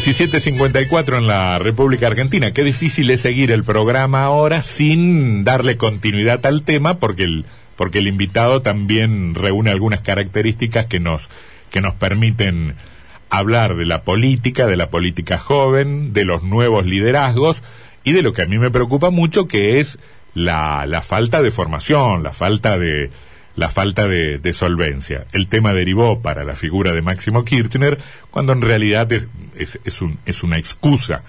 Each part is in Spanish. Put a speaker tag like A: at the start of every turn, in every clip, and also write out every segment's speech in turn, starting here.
A: 17.54 en la República Argentina. Qué difícil es seguir el programa ahora sin darle continuidad al tema porque el, porque el invitado también reúne algunas características que nos, que nos permiten hablar de la política, de la política joven, de los nuevos liderazgos y de lo que a mí me preocupa mucho que es la, la falta de formación, la falta de, la falta de, solvencia. El tema derivó para la figura de Máximo Kirchner, cuando en realidad es, es, un, es una excusa.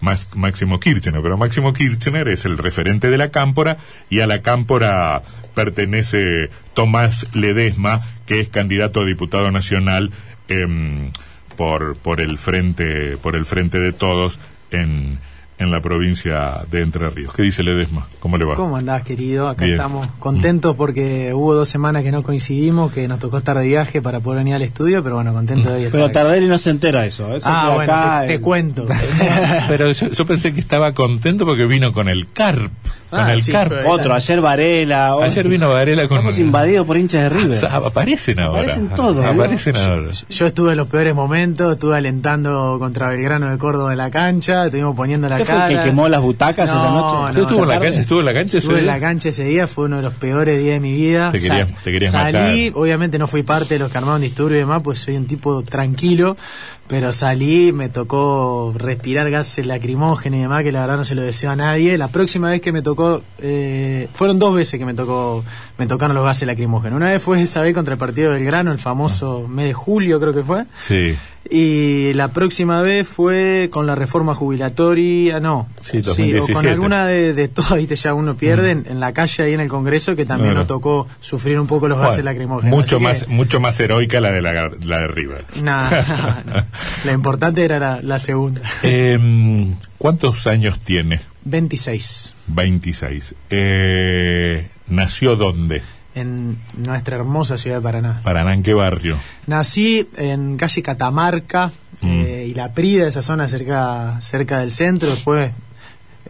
A: Más, Máximo Kirchner, pero Máximo Kirchner es el referente de la cámpora y a la cámpora pertenece Tomás Ledesma, que es candidato a diputado nacional em, por, por, el frente, por el frente de todos en, en la provincia de Entre Ríos. ¿Qué dice Ledesma? ¿Cómo le va?
B: ¿Cómo andás, querido? Acá estamos contentos porque hubo dos semanas que no coincidimos, que nos tocó estar de viaje para poder venir al estudio, pero bueno, contento de
C: ir. Pero Tardelli no se entera eso. eso
B: ah, bueno, te, cuento.
A: pero yo, pensé que estaba contento porque vino con el CARP. Con ah, el CARP.
C: Otro, ayer Varela.
A: Ayer vino Varela con...
C: Estamos invadidos por hinchas de River.
A: aparecen ahora.
C: Aparecen todos.
A: Aparecen ahora.
B: Yo, estuve en los peores momentos, estuve alentando contra Belgrano de Córdoba en la cancha, estuvimos poniendo la
C: fue que quemó las butacas esa noche?
A: estuvo en la cancha? ¿Estuvo en la cancha
B: ese día? en la cancha ese día, fue uno de los peores días de mi vida.
A: Te, querías, te
B: Salí, obviamente no fui parte de los que armaron disturbio y demás, pues soy un tipo tranquilo, pero salí, me tocó respirar gases lacrimógenos y demás, que la verdad no se lo deseo a nadie. La próxima vez que me tocó, eh, fueron dos veces que me tocó, me tocaron los gases lacrimógenos. Una vez fue esa vez contra el partido del grano, el famoso mes de julio creo que fue.
A: Sí.
B: Y la próxima vez fue con la reforma jubilatoria, no,
A: sí, o
B: con alguna de, de todas, viste, ya uno pierde mm. en, la calle ahí en el Congreso, que también nos tocó sufrir un poco los gases lacrimógenos.
A: Mucho más, mucho más heroica la de la, la de River.
B: No, la importante era la, segunda.
A: Em, ¿Cuántos años tiene?
B: 26.
A: 26. Eh, ¿Nació dónde?
B: en nuestra hermosa ciudad de Paraná.
A: ¿Paraná en qué barrio?
B: Nací en calle Catamarca mm. eh, y La Prida, esa zona cerca, cerca del centro, después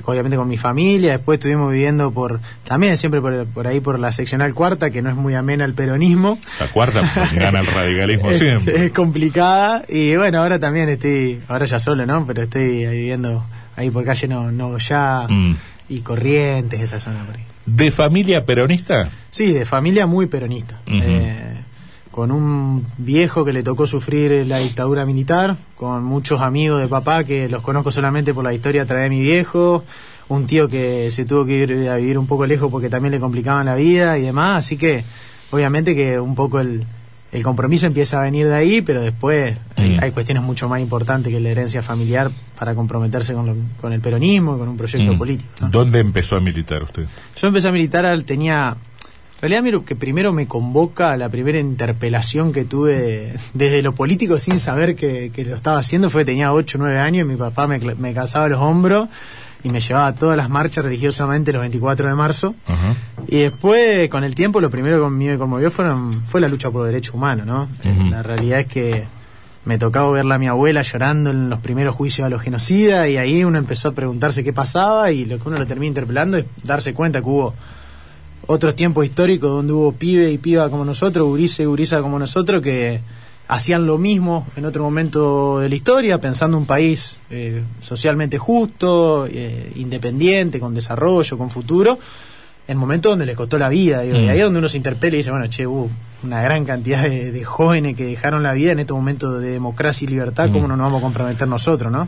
B: obviamente con mi familia, después estuvimos viviendo por, también siempre por, ahí por la seccional cuarta, que no es muy amena al peronismo.
A: La cuarta pues, gana el radicalismo siempre.
B: Es complicada, y bueno, ahora también estoy, ahora ya solo, ¿no? Pero estoy viviendo ahí por calle no, no ya mm. y Corrientes, esa zona por ahí.
A: ¿De familia peronista?
B: Sí, de familia muy peronista. Eh, con un viejo que le tocó sufrir la dictadura militar, con muchos amigos de papá que los conozco solamente por la historia a través de mi viejo, un tío que se tuvo que ir a vivir un poco lejos porque también le complicaban la vida y demás, así que obviamente que un poco el, el compromiso empieza a venir de ahí, pero después hay, cuestiones mucho más importantes que la herencia familiar para comprometerse con, el peronismo y con un proyecto mm. político.
A: ¿Dónde empezó a militar usted?
B: Yo empecé a militar, tenía... En realidad, miro que primero me convoca la primera interpelación que tuve desde lo político sin saber que, lo estaba haciendo. Fue tenía 8 o 9 años y mi papá me, me calzaba los hombros y me llevaba a todas las marchas religiosamente los 24 de marzo. Y después, con el tiempo, lo primero que me conmovió fueron, fue la lucha por derechos humanos, ¿no? Eh, la realidad es que me tocaba verla a mi abuela llorando en los primeros juicios a los genocidas y ahí uno empezó a preguntarse qué pasaba y lo que uno lo termina interpelando es darse cuenta que hubo otros tiempos históricos donde hubo pibe y piba como nosotros, gurice y gurisa como nosotros que hacían lo mismo en otro momento de la historia, pensando un país eh, socialmente justo, eh, independiente, con desarrollo, con futuro, en momentos donde les costó la vida. Y mm. ahí es donde uno se interpela y dice, bueno, che, hubo una gran cantidad de, jóvenes que dejaron la vida en estos momentos de democracia y libertad, ¿cómo mm. no nos vamos a comprometer nosotros, no?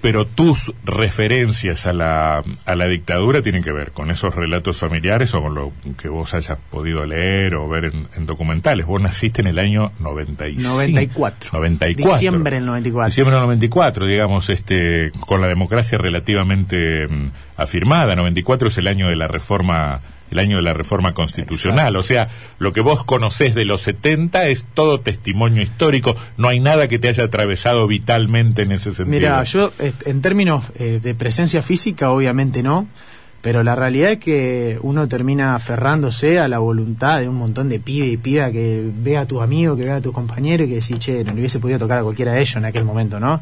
A: Pero tus referencias a la, a la dictadura tienen que ver con esos relatos familiares o con lo que vos hayas podido leer o ver en, documentales. Vos naciste en el año 95.
B: 94.
A: 94.
B: Diciembre del 94.
A: Diciembre del 94, digamos, este, con la democracia relativamente mm, afirmada. 94 es el año de la reforma el año de la reforma constitucional. O sea, lo que vos conocés de los 70 es todo testimonio histórico, no hay nada que te haya atravesado vitalmente en ese sentido.
B: Mira, yo en términos eh, de presencia física, obviamente no, pero la realidad es que uno termina aferrándose a la voluntad de un montón de pibe y piba que ve a tu amigo, que ve a tu compañero y que decís, che, no le hubiese podido tocar a cualquiera de ellos en aquel momento, ¿no?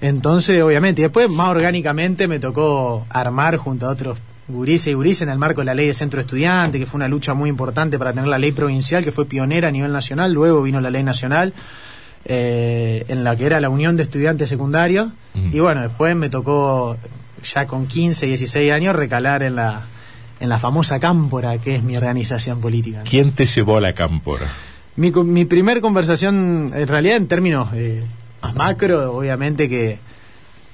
B: Entonces, obviamente, y después más orgánicamente me tocó armar junto a otros Gurice y Gurice en el marco de la ley de centro estudiante, que fue una lucha muy importante para tener la ley provincial, que fue pionera a nivel nacional, luego vino la ley nacional. eh, en la que era la Unión de Estudiantes Secundarios. Y bueno, después me tocó, ya con 15, 16 años, recalar en la, en la famosa Cámpora, que es mi organización política.
A: ¿Quién te llevó a la Cámpora?
B: Mi, mi primer conversación, en realidad en términos eh, más macro, obviamente que,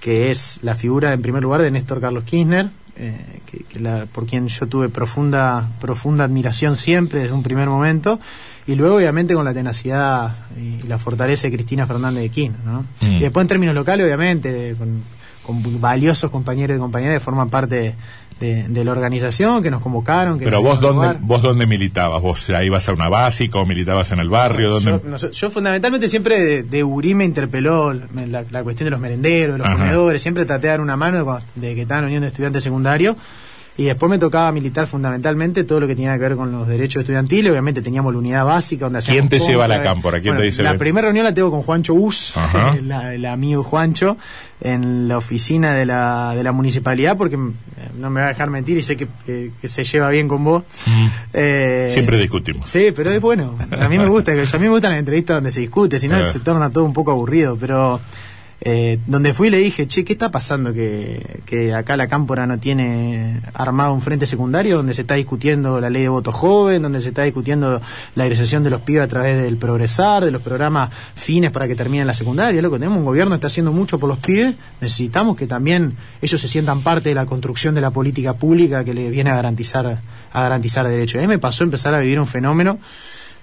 B: que es la figura en primer lugar de Néstor Carlos Kirchner, eh, que, por quien yo tuve profunda, profunda admiración siempre desde un primer momento, y luego obviamente con la tenacidad y, la fortaleza de Cristina Fernández de Kirchner. ¿no? Mm. Y después en términos locales, obviamente, con, con valiosos compañeros y compañeras que forman parte de, la organización que nos convocaron.
A: Pero vos dónde, vos dónde militabas, vos ibas a una básica o militabas en el barrio.
B: Yo, fundamentalmente siempre de, de, Urí me interpeló la, cuestión de los merenderos, de los comedores, siempre traté de dar una mano de, que estaba en Unión de Estudiantes Secundarios y después me tocaba militar fundamentalmente todo lo que tenía que ver con los derechos estudiantiles. Obviamente teníamos la unidad básica donde
A: ¿Quién te lleva a la cámpora? ¿Quién te dice?
B: La primera reunión la tengo con Juancho Bus, el, amigo Juancho, en la oficina de la, de la municipalidad, porque eh, no me va a dejar mentir y sé que, se lleva bien con vos.
A: Eh, Siempre discutimos.
B: Sí, pero es bueno. A mí me gusta, a mí me gustan las entrevistas donde se discute, si no se torna todo un poco aburrido, pero eh, donde fui le dije, che, ¿qué está pasando que, que, acá la Cámpora no tiene armado un frente secundario donde se está discutiendo la ley de voto joven, donde se está discutiendo la egresación de los pibes a través del progresar, de los programas fines para que terminen la secundaria? Loco, tenemos un gobierno está haciendo mucho por los pibes, necesitamos que también ellos se sientan parte de la construcción de la política pública que le viene a garantizar, a garantizar derechos. A me pasó empezar a vivir un fenómeno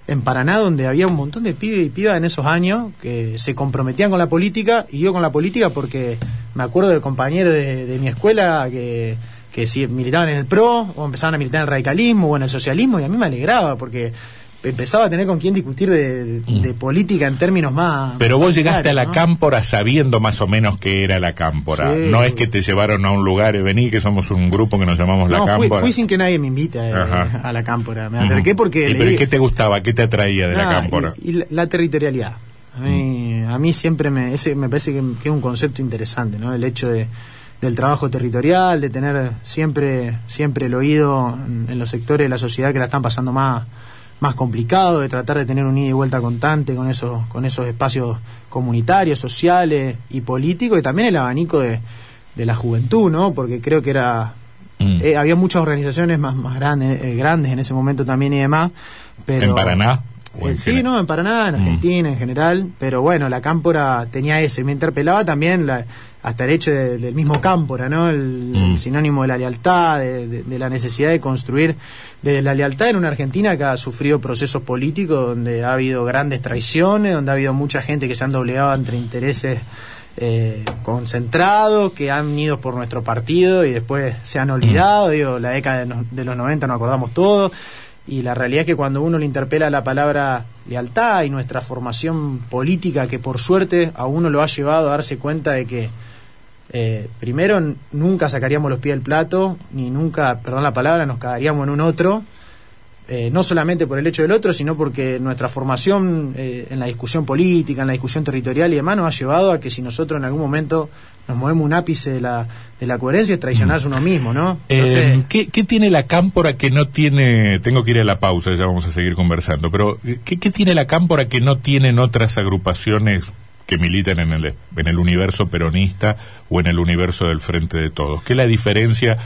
B: en Paraná, donde había un montón de pibes y pibas en esos años que se comprometían con la política y yo con la política porque me acuerdo de compañeros de, mi escuela que, que si militaban en el PRO o empezaban a militar en el radicalismo o en el socialismo y a mí me alegraba porque empezaba a tener con quién discutir de, mm. política en términos más...
A: Pero vos llegaste a la cámpora sabiendo más o menos qué era la cámpora. No es que te llevaron a un lugar y vení, que somos un grupo que nos llamamos la cámpora.
B: Fui, sin que nadie me invite eh, a, la cámpora. Me acerqué porque...
A: ¿Y pero qué te gustaba? ¿Qué te atraía de la cámpora?
B: Y, la, territorialidad. A mí, mm. a mí siempre me, ese me parece que, es un concepto interesante, ¿no? El hecho de del trabajo territorial, de tener siempre siempre el oído en los sectores de la sociedad que la están pasando más más complicado, de tratar de tener un ida y vuelta constante con esos, con esos espacios comunitarios, sociales y políticos, y también el abanico de, de la juventud, ¿no? Porque creo que era mm. eh, había muchas organizaciones más, más grandes, eh, grandes en ese momento también y demás. Pero,
A: ¿En Paraná?
B: Eh, sí, no, en Paraná, en mm. Argentina en general, pero bueno, la cámpora tenía ese, me interpelaba también la, hasta el hecho del mismo cámpora, ¿no? El, mm. sinónimo de la lealtad, de, la necesidad de construir de la lealtad en una Argentina que ha sufrido procesos políticos donde ha habido grandes traiciones, donde ha habido mucha gente que se han doblegado entre intereses eh, concentrados, que han ido por nuestro partido y después se han olvidado, mm. digo, la década de, de los 90 nos acordamos todos y la realidad es que cuando uno le interpela la palabra lealtad y nuestra formación política, que por suerte a uno lo ha llevado a darse cuenta de que eh, primero nunca sacaríamos los pies del plato, ni nunca, perdón la palabra, nos cagaríamos en un otro, eh, no solamente por el hecho del otro, sino porque nuestra formación eh, en la discusión política, en la discusión territorial y demás nos ha llevado a que si nosotros en algún momento nos movemos un ápice de la, de la coherencia es traicionarse uno mismo, ¿no?
A: Eh, ¿qué, tiene la cámpora que no tiene, tengo que ir a la pausa, ya vamos a seguir conversando, pero ¿qué, qué tiene la cámpora que no tienen otras agrupaciones que militan en el, en el universo peronista o en el universo del Frente de Todos? ¿Qué la diferencia,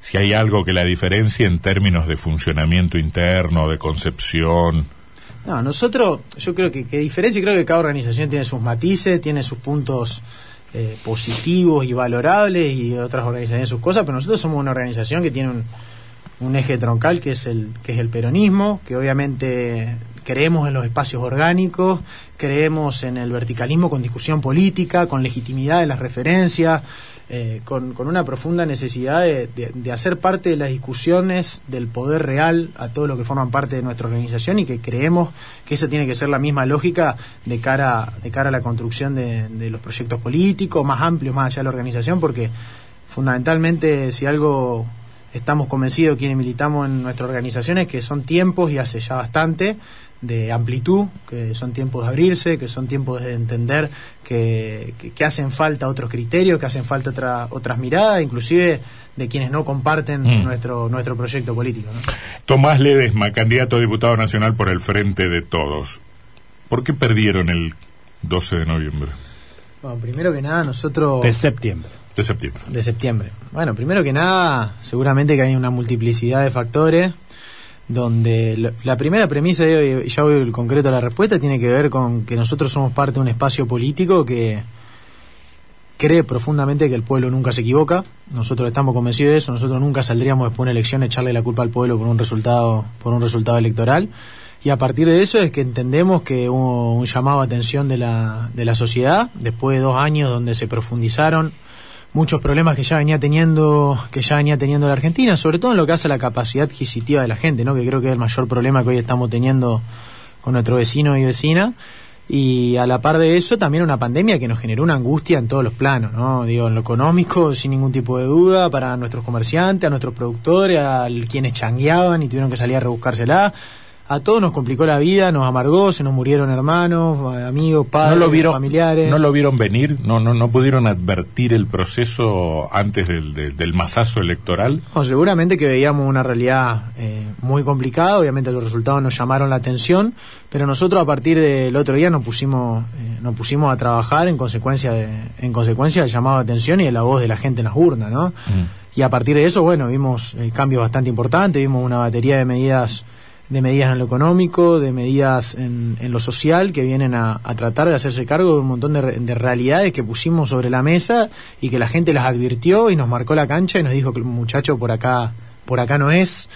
A: si hay algo que la diferencia en términos de funcionamiento interno, de concepción?
B: No, nosotros, yo creo que, que diferencia, creo que cada organización tiene sus matices, tiene sus puntos eh, positivos y valorables y otras organizaciones sus cosas, pero nosotros somos una organización que tiene un, un eje troncal que es el que es el peronismo, que obviamente creemos en los espacios orgánicos, creemos en el verticalismo con discusión política, con legitimidad de las referencias, eh, con, una profunda necesidad de, hacer parte de las discusiones del poder real a todo lo que forman parte de nuestra organización y que creemos que esa tiene que ser la misma lógica de cara, de cara a la construcción de, de los proyectos políticos más amplios, más allá de la organización, porque fundamentalmente si algo estamos convencidos quienes militamos en nuestra organización es que son tiempos y hace ya bastante de amplitud, que son tiempos de abrirse, que son tiempos de entender que, que, hacen falta otros criterios, que hacen falta otra, otras miradas, inclusive de quienes no comparten mm. nuestro, nuestro proyecto político.
A: Tomás Ledesma, candidato a diputado nacional por el Frente de Todos. ¿Por qué perdieron el 12 de noviembre.
B: Bueno, primero que nada, nosotros...
C: De septiembre.
A: De septiembre.
B: De septiembre. Bueno, primero que nada, seguramente que hay una multiplicidad de factores donde la primera premisa, y ya voy concreto a la respuesta, tiene que ver con que nosotros somos parte de un espacio político que cree profundamente que el pueblo nunca se equivoca. Nosotros estamos convencidos de eso. Nosotros nunca saldríamos después de una elección a echarle la culpa al pueblo por un resultado, por un resultado electoral. Y a partir de eso es que entendemos que hubo un llamado a atención de la, de la sociedad, después de dos años donde se profundizaron muchos problemas que ya venía teniendo que ya venía teniendo la Argentina, sobre todo en lo que hace a la capacidad adquisitiva de la gente, ¿no? que creo que es el mayor problema que hoy estamos teniendo con nuestro vecino y vecina. Y a la par de eso, también una pandemia que nos generó una angustia en todos los planos, ¿no? Digo, en lo económico, sin ningún tipo de duda, para nuestros comerciantes, a nuestros productores, a quienes changueaban y tuvieron que salir a rebuscársela a todos nos complicó la vida, nos amargó, se nos murieron hermanos, amigos, padres,
A: ¿No lo vieron,
B: familiares.
A: ¿No lo vieron venir? ¿No, no, no pudieron advertir el proceso antes del, del, masazo electoral?
B: seguramente que veíamos una realidad eh, muy complicada, obviamente los resultados nos llamaron la atención, pero nosotros a partir del otro día nos pusimos, eh, nos pusimos a trabajar en consecuencia, de, en consecuencia del llamado de atención y de la voz de la gente en las urnas, ¿no? Mm. Y a partir de eso, bueno, vimos eh, cambios bastante importantes, vimos una batería de medidas de medidas en lo económico, de medidas en, en lo social, que vienen a, tratar de hacerse cargo de un montón de, de, realidades que pusimos sobre la mesa y que la gente las advirtió y nos marcó la cancha y nos dijo que el muchacho por acá, por acá no es,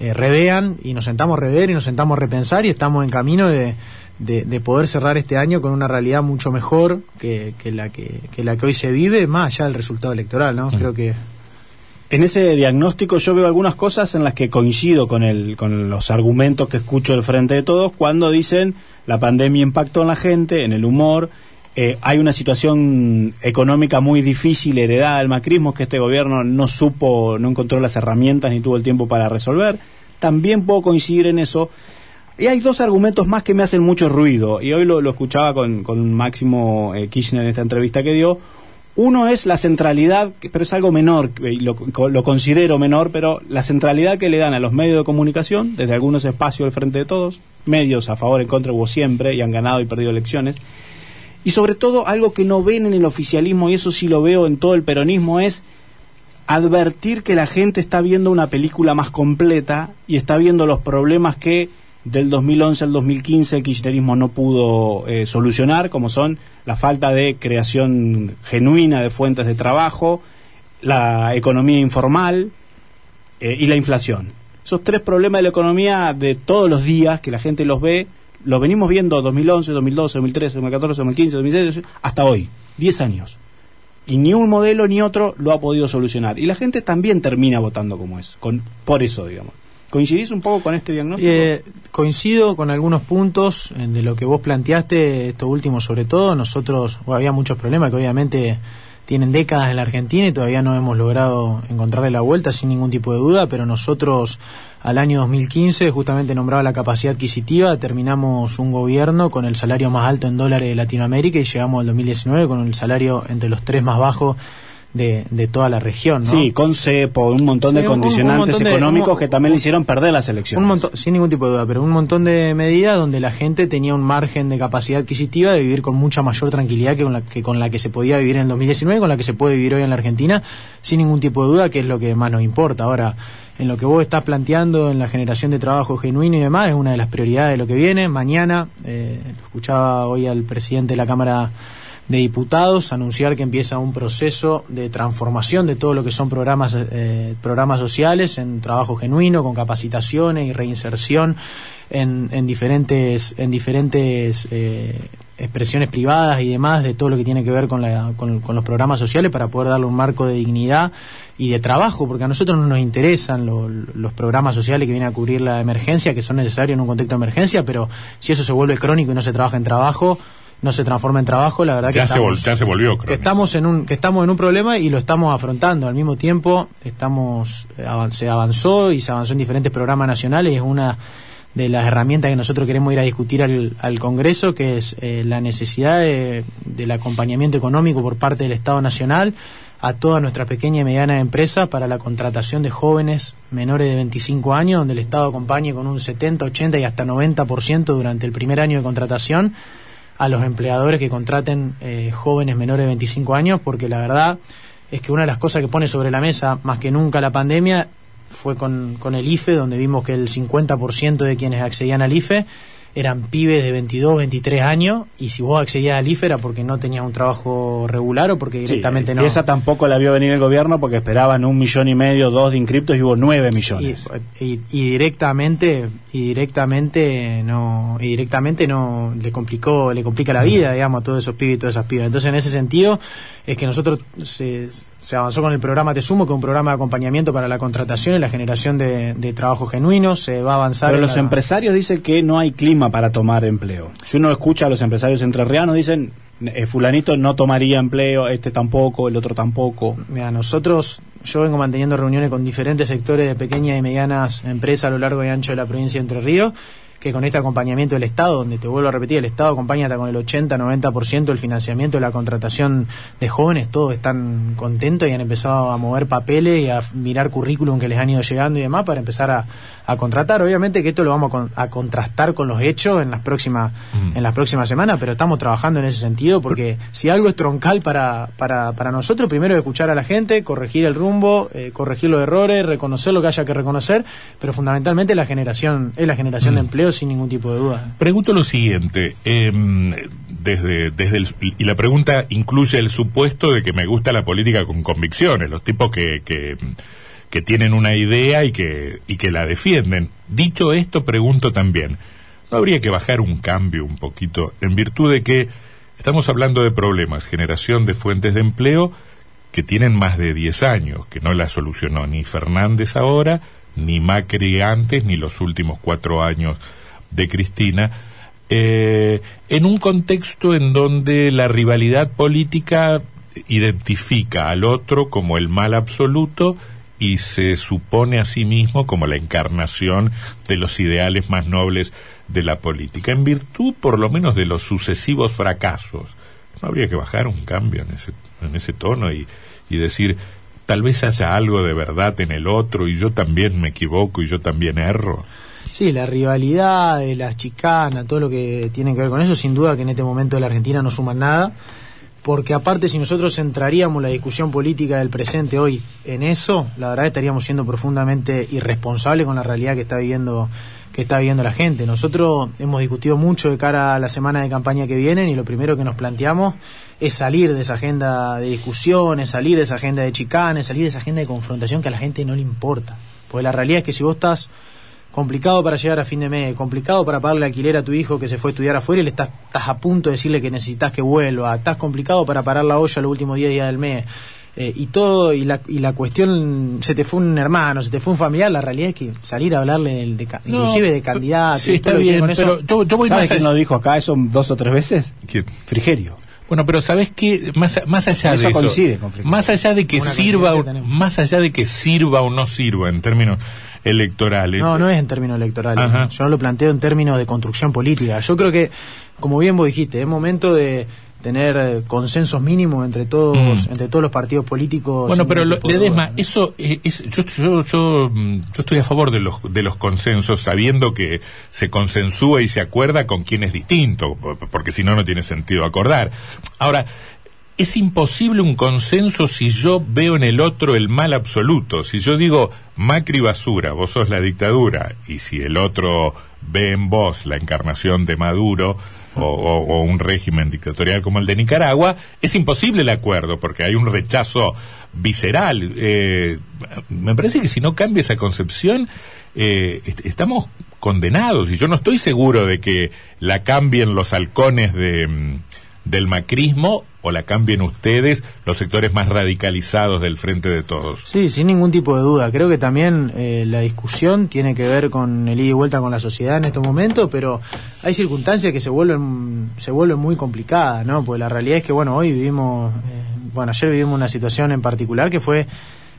B: eh, revean y nos sentamos a rever y nos sentamos a repensar y estamos en camino de, de, poder cerrar este año con una realidad mucho mejor que, que la que, que, la que hoy se vive, más allá del resultado electoral, ¿no? Creo que
C: en ese diagnóstico yo veo algunas cosas en las que coincido con, el, con los argumentos que escucho del frente de todos cuando dicen la pandemia impactó en la gente, en el humor, eh, hay una situación económica muy difícil heredada del macrismo que este gobierno no supo, no encontró las herramientas ni tuvo el tiempo para resolver. También puedo coincidir en eso. Y hay dos argumentos más que me hacen mucho ruido, y hoy lo, escuchaba con, con Máximo eh, Kirchner en esta entrevista que dio. Uno es la centralidad, pero es algo menor, lo, lo, considero menor, pero la centralidad que le dan a los medios de comunicación, desde algunos espacios del frente de todos, medios a favor, en contra hubo siempre y han ganado y perdido elecciones. Y sobre todo algo que no ven en el oficialismo, y eso sí lo veo en todo el peronismo, es advertir que la gente está viendo una película más completa y está viendo los problemas que del 2011 al 2015 el kirchnerismo no pudo eh, solucionar, como son la falta de creación genuina de fuentes de trabajo, la economía informal eh, y la inflación. Esos tres problemas de la economía de todos los días que la gente los ve, los venimos viendo 2011, 2012, 2013, 2014, 2015, 2016, hasta hoy, 10 años. Y ni un modelo ni otro lo ha podido solucionar. Y la gente también termina votando como es, con, por eso, digamos. ¿Coincidís un poco con este diagnóstico?
B: Eh, coincido con algunos puntos de lo que vos planteaste, esto último sobre todo. Nosotros, había muchos problemas que obviamente tienen décadas en la Argentina y todavía no hemos logrado encontrarle la vuelta sin ningún tipo de duda, pero nosotros al año 2015, justamente nombraba la capacidad adquisitiva, terminamos un gobierno con el salario más alto en dólares de Latinoamérica y llegamos al 2019 con el salario entre los tres más bajos de, de toda la región. ¿no?
C: Sí, con CEPO, un montón de condicionantes económicos que también le hicieron perder las elecciones.
B: Un montón, sin ningún tipo de duda, pero un montón de medidas donde la gente tenía un margen de capacidad adquisitiva de vivir con mucha mayor tranquilidad que con la que, con la que se podía vivir en el 2019, con la que se puede vivir hoy en la Argentina, sin ningún tipo de duda, que es lo que más nos importa. Ahora, en lo que vos estás planteando, en la generación de trabajo genuino y demás, es una de las prioridades de lo que viene. Mañana, eh, escuchaba hoy al presidente de la Cámara de Diputados anunciar que empieza un proceso de transformación de todo lo que son programas, eh, programas sociales en trabajo genuino, con capacitaciones y reinserción en, en diferentes, en diferentes eh, expresiones privadas y demás de todo lo que tiene que ver con, la, con, los programas sociales para poder darle un marco de dignidad y de trabajo, porque a nosotros no nos interesan los programas sociales que vienen a cubrir la emergencia, que son necesarios en un contexto de emergencia, pero si eso se vuelve crónico y no se trabaja en trabajo, no se transforma en trabajo, la verdad
A: que, estamos, se volvió
B: que estamos en un que estamos en un problema y lo estamos afrontando. Al mismo tiempo estamos se avanzó y se avanzó en diferentes programas nacionales. Es una de las herramientas que nosotros queremos ir a discutir al, al Congreso que es eh, la necesidad del acompañamiento económico por parte del Estado Nacional a toda nuestra pequeña y mediana empresa para la contratación de jóvenes menores de 25 años, donde el Estado acompañe con un 70, 80 y hasta 90% durante el primer año de contratación a los empleadores que contraten eh, jóvenes menores de 25 años, porque la verdad es que una de las cosas que pone sobre la mesa, más que nunca la pandemia, fue con, con el IFE, donde vimos que el 50% de quienes accedían al IFE eran pibes de 22, 23 años y si vos accedías al IFE era porque no tenías un trabajo regular o porque directamente
C: sí,
B: no.
C: Esa tampoco la vio venir el gobierno porque esperaban un millón y medio, dos de inscriptos y hubo nueve millones.
B: Y, y, y, directamente y directamente no y directamente no le complicó le complica la vida digamos a todos esos pibes y todas esas pibas. Entonces en ese sentido es que nosotros se, se avanzó con el programa Te Sumo, que es un programa de acompañamiento para la contratación y la generación de, de trabajo genuino. Se va a avanzar.
C: Pero los
B: la...
C: empresarios dicen que no hay clima para tomar empleo. Si uno escucha a los empresarios entrerrianos, dicen eh, fulanito no tomaría empleo, este tampoco, el otro tampoco.
B: Mira, nosotros, yo vengo manteniendo reuniones con diferentes sectores de pequeñas y medianas empresas a lo largo y ancho de la provincia de Entre Ríos, que con este acompañamiento del Estado, donde te vuelvo a repetir, el Estado acompaña hasta con el 80-90% del financiamiento de la contratación de jóvenes, todos están contentos y han empezado a mover papeles y a mirar currículum que les han ido llegando y demás para empezar a, a contratar. Obviamente que esto lo vamos a, con, a, contrastar con los hechos en las próximas mm. en las próximas semanas, pero estamos trabajando en ese sentido porque si algo es troncal para, para, para nosotros, primero es escuchar a la gente, corregir el rumbo, eh, corregir los errores, reconocer lo que haya que reconocer, pero fundamentalmente la generación es la generación mm. de empleo sin ningún tipo de duda.
A: Pregunto lo siguiente, eh, desde, desde el, y la pregunta incluye el supuesto de que me gusta la política con convicciones, los tipos que, que que tienen una idea y que, y que la defienden. Dicho esto, pregunto también, ¿no habría que bajar un cambio un poquito en virtud de que estamos hablando de problemas, generación de fuentes de empleo que tienen más de 10 años, que no la solucionó ni Fernández ahora, ni Macri antes, ni los últimos cuatro años de Cristina, eh, en un contexto en donde la rivalidad política identifica al otro como el mal absoluto y se supone a sí mismo como la encarnación de los ideales más nobles de la política, en virtud por lo menos de los sucesivos fracasos. No habría que bajar un cambio en ese, en ese tono y, y decir, tal vez haya algo de verdad en el otro y yo también me equivoco y yo también erro.
B: Sí, la rivalidad, la chicana, todo lo que tiene que ver con eso, sin duda que en este momento de la Argentina no suman nada porque aparte si nosotros centraríamos la discusión política del presente hoy en eso, la verdad estaríamos siendo profundamente irresponsables con la realidad que está viviendo que está viviendo la gente. Nosotros hemos discutido mucho de cara a la semana de campaña que vienen y lo primero que nos planteamos es salir de esa agenda de discusiones, salir de esa agenda de chicanes, salir de esa agenda de confrontación que a la gente no le importa. Porque la realidad es que si vos estás complicado para llegar a fin de mes, complicado para pagarle alquiler a tu hijo que se fue a estudiar afuera y le estás, estás a punto de decirle que necesitas que vuelva, estás complicado para parar la olla los últimos 10 días del mes. Eh, y todo y la, y la cuestión se te fue un hermano se te fue un familiar la realidad es que salir a hablarle del, de, no, inclusive de candidatos
A: sí, está bien, pero yo, yo voy
C: ¿Sabes
A: más
C: quién lo dijo acá eso dos o tres veces?
A: ¿Quién?
C: Frigerio
A: bueno, pero sabes que más, más allá
C: eso
A: de eso,
C: coincide con Frigerio.
A: más allá de que
B: Una
A: sirva, más allá de que sirva o no sirva en términos electorales.
B: No, no es en términos electorales.
A: Ajá.
B: Yo lo planteo en términos de construcción política. Yo creo que, como bien vos dijiste, es momento de tener eh, consensos mínimos entre todos
A: Mm.
B: entre todos los partidos políticos.
A: Bueno, pero lo,
B: de ¿no?
A: eso es, yo, yo, yo, yo estoy a favor de los, de los consensos, sabiendo que se consensúa y se acuerda con quien es distinto, po- porque si no, no tiene sentido acordar. Ahora, es imposible un consenso si yo veo en el otro el mal absoluto. Si yo digo Macri basura, vos sos la dictadura, y si el otro ve en vos la encarnación de Maduro o, un régimen dictatorial como el de Nicaragua, es imposible el acuerdo porque hay un rechazo visceral. Eh, me parece que si no cambia esa concepción, eh, est- estamos condenados y yo no estoy seguro de que la cambien los halcones de, mm, del macrismo o la cambien ustedes, los sectores más radicalizados del frente de todos.
B: Sí, sin ningún tipo de duda. Creo que también eh, la discusión tiene que ver con el ida y vuelta con la sociedad en estos momentos, pero hay circunstancias que se vuelven se vuelven muy complicadas, ¿no? Pues la realidad es que, bueno, hoy vivimos, eh, bueno, ayer vivimos una situación en particular que fue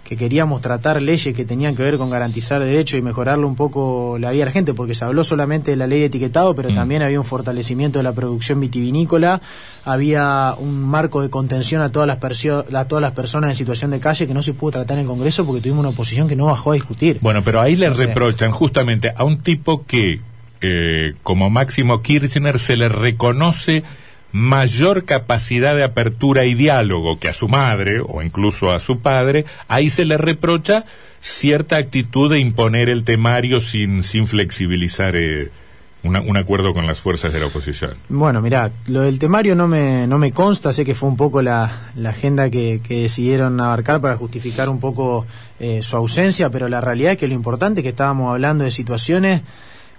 B: que queríamos tratar leyes que tenían que ver con garantizar derechos y mejorarle un poco la vida de la gente, porque se habló solamente de la ley de etiquetado, pero
A: Mm.
B: también había un fortalecimiento de la producción vitivinícola, había un marco de contención a todas las a todas las personas en situación de calle que no se pudo tratar en el Congreso porque tuvimos una oposición que no bajó a discutir.
A: Bueno, pero ahí le reprochan justamente a un tipo que, eh, como Máximo Kirchner, se le reconoce mayor capacidad de apertura y diálogo que a su madre o incluso a su padre, ahí se le reprocha cierta actitud de imponer el temario sin, sin flexibilizar eh, una- un acuerdo con las fuerzas de la oposición.
B: Bueno, mirá, lo del temario no me, no me consta, sé que fue un poco la, la agenda que, que decidieron abarcar para justificar un poco eh, su ausencia, pero la realidad es que lo importante es que estábamos hablando de situaciones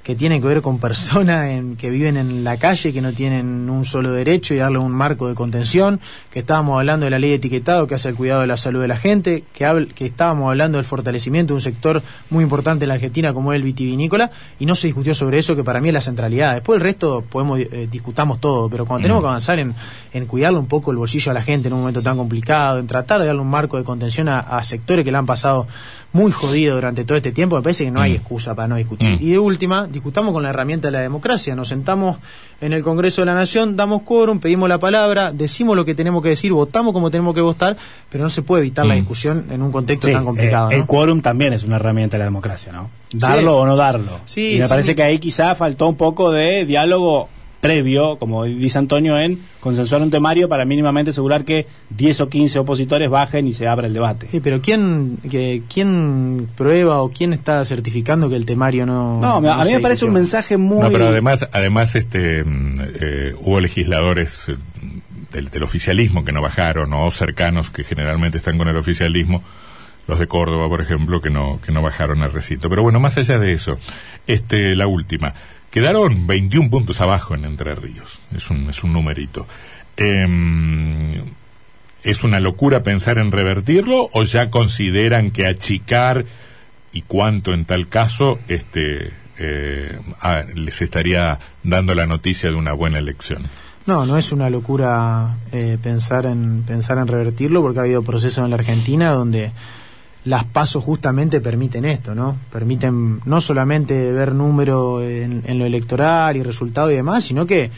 B: que tienen que ver con personas en- que viven en la calle, que no tienen un solo derecho y darle un marco de contención, que estábamos hablando de la ley de etiquetado que hace el cuidado de la salud de la gente, que, habl- que estábamos hablando del fortalecimiento de un sector muy importante en la Argentina como es el vitivinícola, y no se discutió sobre eso, que para mí es la centralidad. Después el resto podemos eh, discutamos todo, pero cuando tenemos que avanzar en, en cuidarle un poco el bolsillo a la gente en un momento tan complicado, en tratar de darle un marco de contención a, a sectores que le han pasado muy jodido durante todo este tiempo, me parece que no hay
A: Mm.
B: excusa para no discutir.
A: Mm.
B: Y de última, discutamos con la herramienta de la democracia. Nos sentamos en el Congreso de la Nación, damos quórum, pedimos la palabra, decimos lo que tenemos que decir, votamos como tenemos que votar, pero no se puede evitar la
A: Mm.
B: discusión en un contexto
C: Sí,
B: tan complicado.
C: eh,
B: ¿no?
C: El quórum también es una herramienta de la democracia, ¿no? Darlo o no darlo.
B: Sí,
C: y me parece que ahí quizá faltó un poco de diálogo previo, como dice Antonio, en consensuar un temario para mínimamente asegurar que 10 o 15 opositores bajen y se abra el debate.
B: Sí, pero ¿quién, que, ¿quién prueba o quién está certificando que el temario no...
C: No, a mí me parece un mensaje muy...
A: No, pero además, además este, mm, eh, hubo legisladores eh, del, del oficialismo que no bajaron, o cercanos que generalmente están con el oficialismo, los de Córdoba, por ejemplo, que no, que no bajaron al recinto. Pero bueno, más allá de eso, este, la última. Quedaron 21 puntos abajo en Entre Ríos. Es un, es un numerito. Em, ¿Es una locura pensar en revertirlo o ya consideran que achicar y cuánto en tal caso este eh, les estaría dando la noticia de una buena elección?
B: No, no es una locura eh, pensar en pensar en revertirlo porque ha habido procesos en la Argentina donde las pasos justamente permiten esto, ¿no? Permiten no solamente ver número en, en lo electoral y resultado y demás, sino que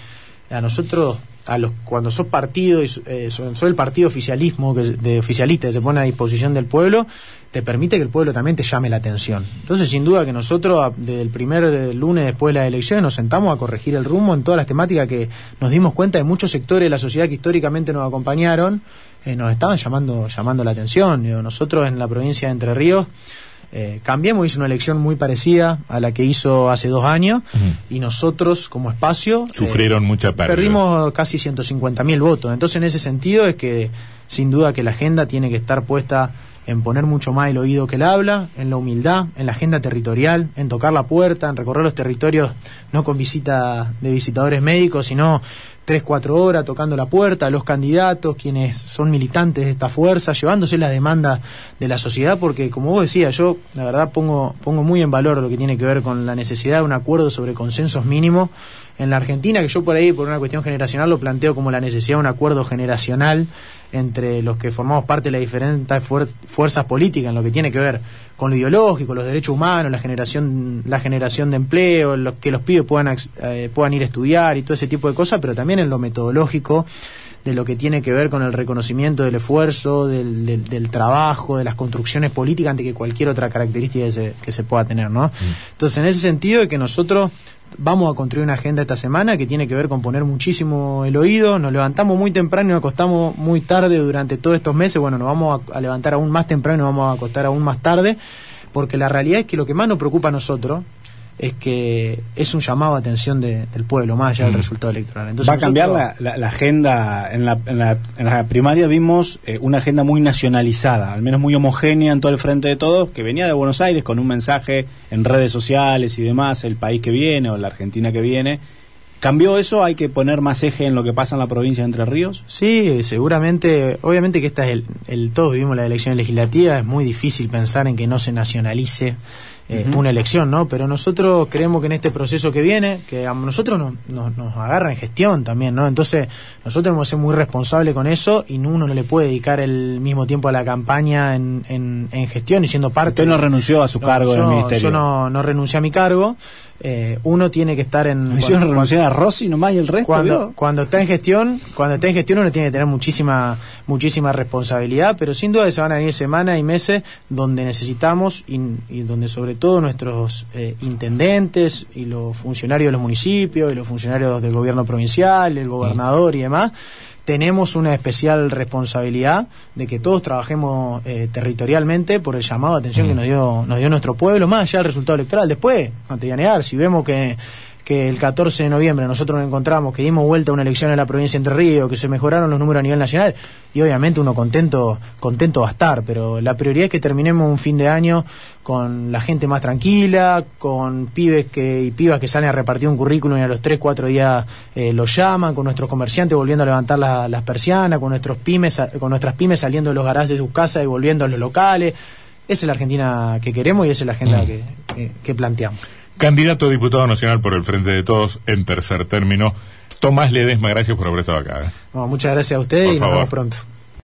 B: a nosotros, a los cuando sos partido y eh, sos, el partido oficialismo que, de oficialista que se pone a disposición del pueblo, te permite que el pueblo también te llame la atención. Entonces, sin duda que nosotros, desde el primer eh, lunes después de las elecciones, nos sentamos a corregir el rumbo en todas las temáticas que nos dimos cuenta de muchos sectores de la sociedad que históricamente nos acompañaron, eh, nos estaban llamando, llamando la atención. Digo, nosotros en la provincia de Entre Ríos, eh, Cambiemos hizo una elección muy parecida a la que hizo hace dos años y nosotros como espacio eh,
A: Sufrieron mucha pérdida.
B: Perdimos casi 150.000 votos. Entonces, en ese sentido, es que sin duda que la agenda tiene que estar puesta en poner mucho más el oído que el habla, en la humildad, en la agenda territorial, en tocar la puerta, en recorrer los territorios no con visita de visitadores médicos, sino tres, cuatro horas tocando la puerta los candidatos, quienes son militantes de esta fuerza, llevándose la demanda de la sociedad, porque como vos decías, yo la verdad pongo, pongo muy en valor lo que tiene que ver con la necesidad de un acuerdo sobre consensos mínimos en la Argentina, que yo por ahí, por una cuestión generacional, lo planteo como la necesidad de un acuerdo generacional entre los que formamos parte de las diferentes fuer- fuerzas políticas, en lo que tiene que ver con lo ideológico, los derechos humanos, la generación, la generación de empleo, los, que los pibes puedan, eh, puedan ir a estudiar y todo ese tipo de cosas, pero también en lo metodológico de lo que tiene que ver con el reconocimiento del esfuerzo, del, del, del trabajo, de las construcciones políticas ante que cualquier otra característica que se, que se pueda tener, ¿no? Entonces, en ese sentido de que nosotros vamos a construir una agenda esta semana que tiene que ver con poner muchísimo el oído, nos levantamos muy temprano y nos acostamos muy tarde durante todos estos meses, bueno, nos vamos a, a levantar aún más temprano y nos vamos a acostar aún más tarde, porque la realidad es que lo que más nos preocupa a nosotros es que es un llamado a atención de- del pueblo, más allá del
A: Mm.
B: resultado electoral. Entonces
C: Va a cambiar
B: nosotros-
C: la, la- la agenda. En la, en, la, en la primaria vimos eh, una agenda muy nacionalizada, al menos muy homogénea en todo el frente de todos, que venía de Buenos Aires con un mensaje en redes sociales y demás, el país que viene o la Argentina que viene. ¿Cambió eso? ¿Hay que poner más eje en lo que pasa en la provincia de Entre Ríos?
B: Sí, seguramente, obviamente que esta es el, el todos vivimos la elección legislativa, es muy difícil pensar en que no se nacionalice eh, una elección, ¿no? Pero nosotros creemos que en este proceso que viene, que a nosotros nos, nos, nos agarra en gestión también, ¿no? Entonces, nosotros hemos que ser muy responsables con eso y uno no le puede dedicar el mismo tiempo a la campaña en, en, en gestión y siendo parte.
C: Usted no renunció a su
B: No,
C: cargo
B: yo,
C: del ministerio.
B: Yo no, no renuncié a mi cargo. Eh, uno tiene que estar en.
C: ¿No hicieron renunciar a Rossi nomás y el resto?
B: Cuando,
C: vio?
B: cuando está en gestión, cuando está en gestión uno tiene que tener muchísima, muchísima responsabilidad, pero sin duda se van a venir semanas y meses donde necesitamos y, y donde sobre todos nuestros eh, intendentes y los funcionarios de los municipios y los funcionarios del gobierno provincial, el gobernador y demás, tenemos una especial responsabilidad de que todos trabajemos eh, territorialmente por el llamado de atención que nos dio, nos dio nuestro pueblo, más allá del resultado electoral. Después, no te voy a negar, si vemos que que el 14 de noviembre nosotros nos encontramos, que dimos vuelta a una elección en la provincia de Entre Ríos, que se mejoraron los números a nivel nacional, y obviamente uno contento, contento va a estar, pero la prioridad es que terminemos un fin de año con la gente más tranquila, con pibes que, y pibas que salen a repartir un currículum y a los 3, 4 días eh, los llaman, con nuestros comerciantes volviendo a levantar las persianas, con nuestros pymes, con nuestras pymes saliendo de los garajes de sus casas y volviendo a los locales. Esa es la Argentina que queremos y esa es la agenda
A: Mm.
B: que, que planteamos.
A: Candidato a diputado nacional por el Frente de Todos en tercer término. Tomás Ledesma, gracias por haber estado acá. ¿eh?
B: No, muchas gracias a ustedes
A: Por
B: y nos vemos pronto.